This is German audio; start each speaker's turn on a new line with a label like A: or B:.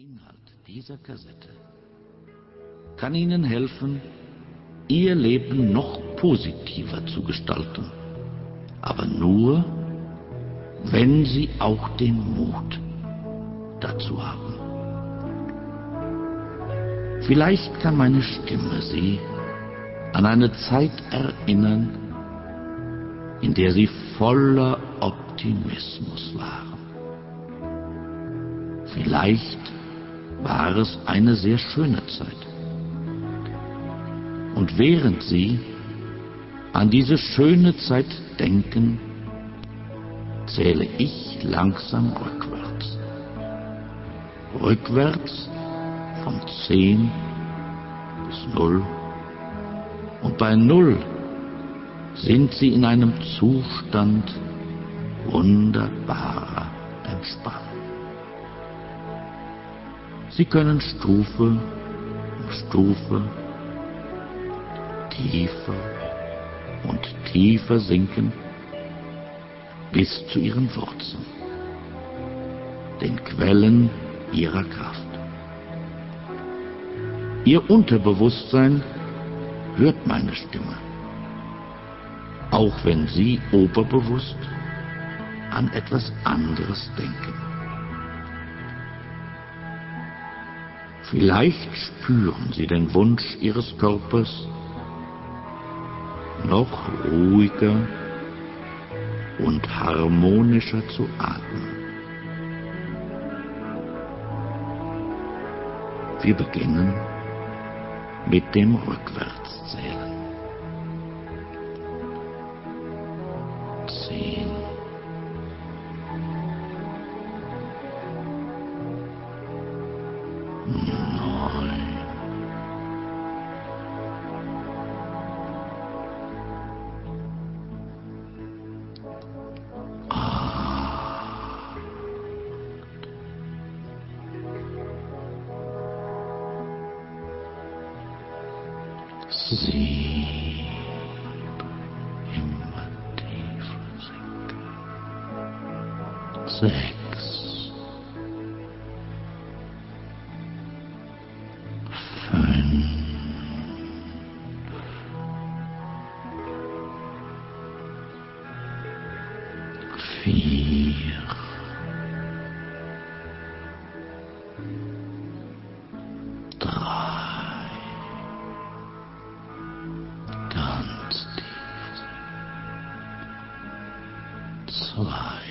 A: Inhalt dieser Kassette kann Ihnen helfen, Ihr Leben noch positiver zu gestalten. Aber nur, wenn Sie auch den Mut dazu haben. Vielleicht kann meine Stimme Sie an eine Zeit erinnern, in der Sie voller Optimismus waren. Vielleicht war es eine sehr schöne Zeit. Und während Sie an diese schöne Zeit denken, zähle ich langsam rückwärts. Rückwärts von 10 bis 0. Und bei 0 sind Sie in einem Zustand wunderbarer Entspannung. Sie können Stufe um Stufe tiefer und tiefer sinken bis zu ihren Wurzeln, den Quellen ihrer Kraft. Ihr Unterbewusstsein hört meine Stimme, auch wenn Sie oberbewusst an etwas anderes denken. Vielleicht spüren Sie den Wunsch Ihres Körpers, noch ruhiger und harmonischer zu atmen. Wir beginnen mit dem Rückwärtszählen. Zehn. Ah. snake. ein. Vier. Drei. Ganz tief. Zwei.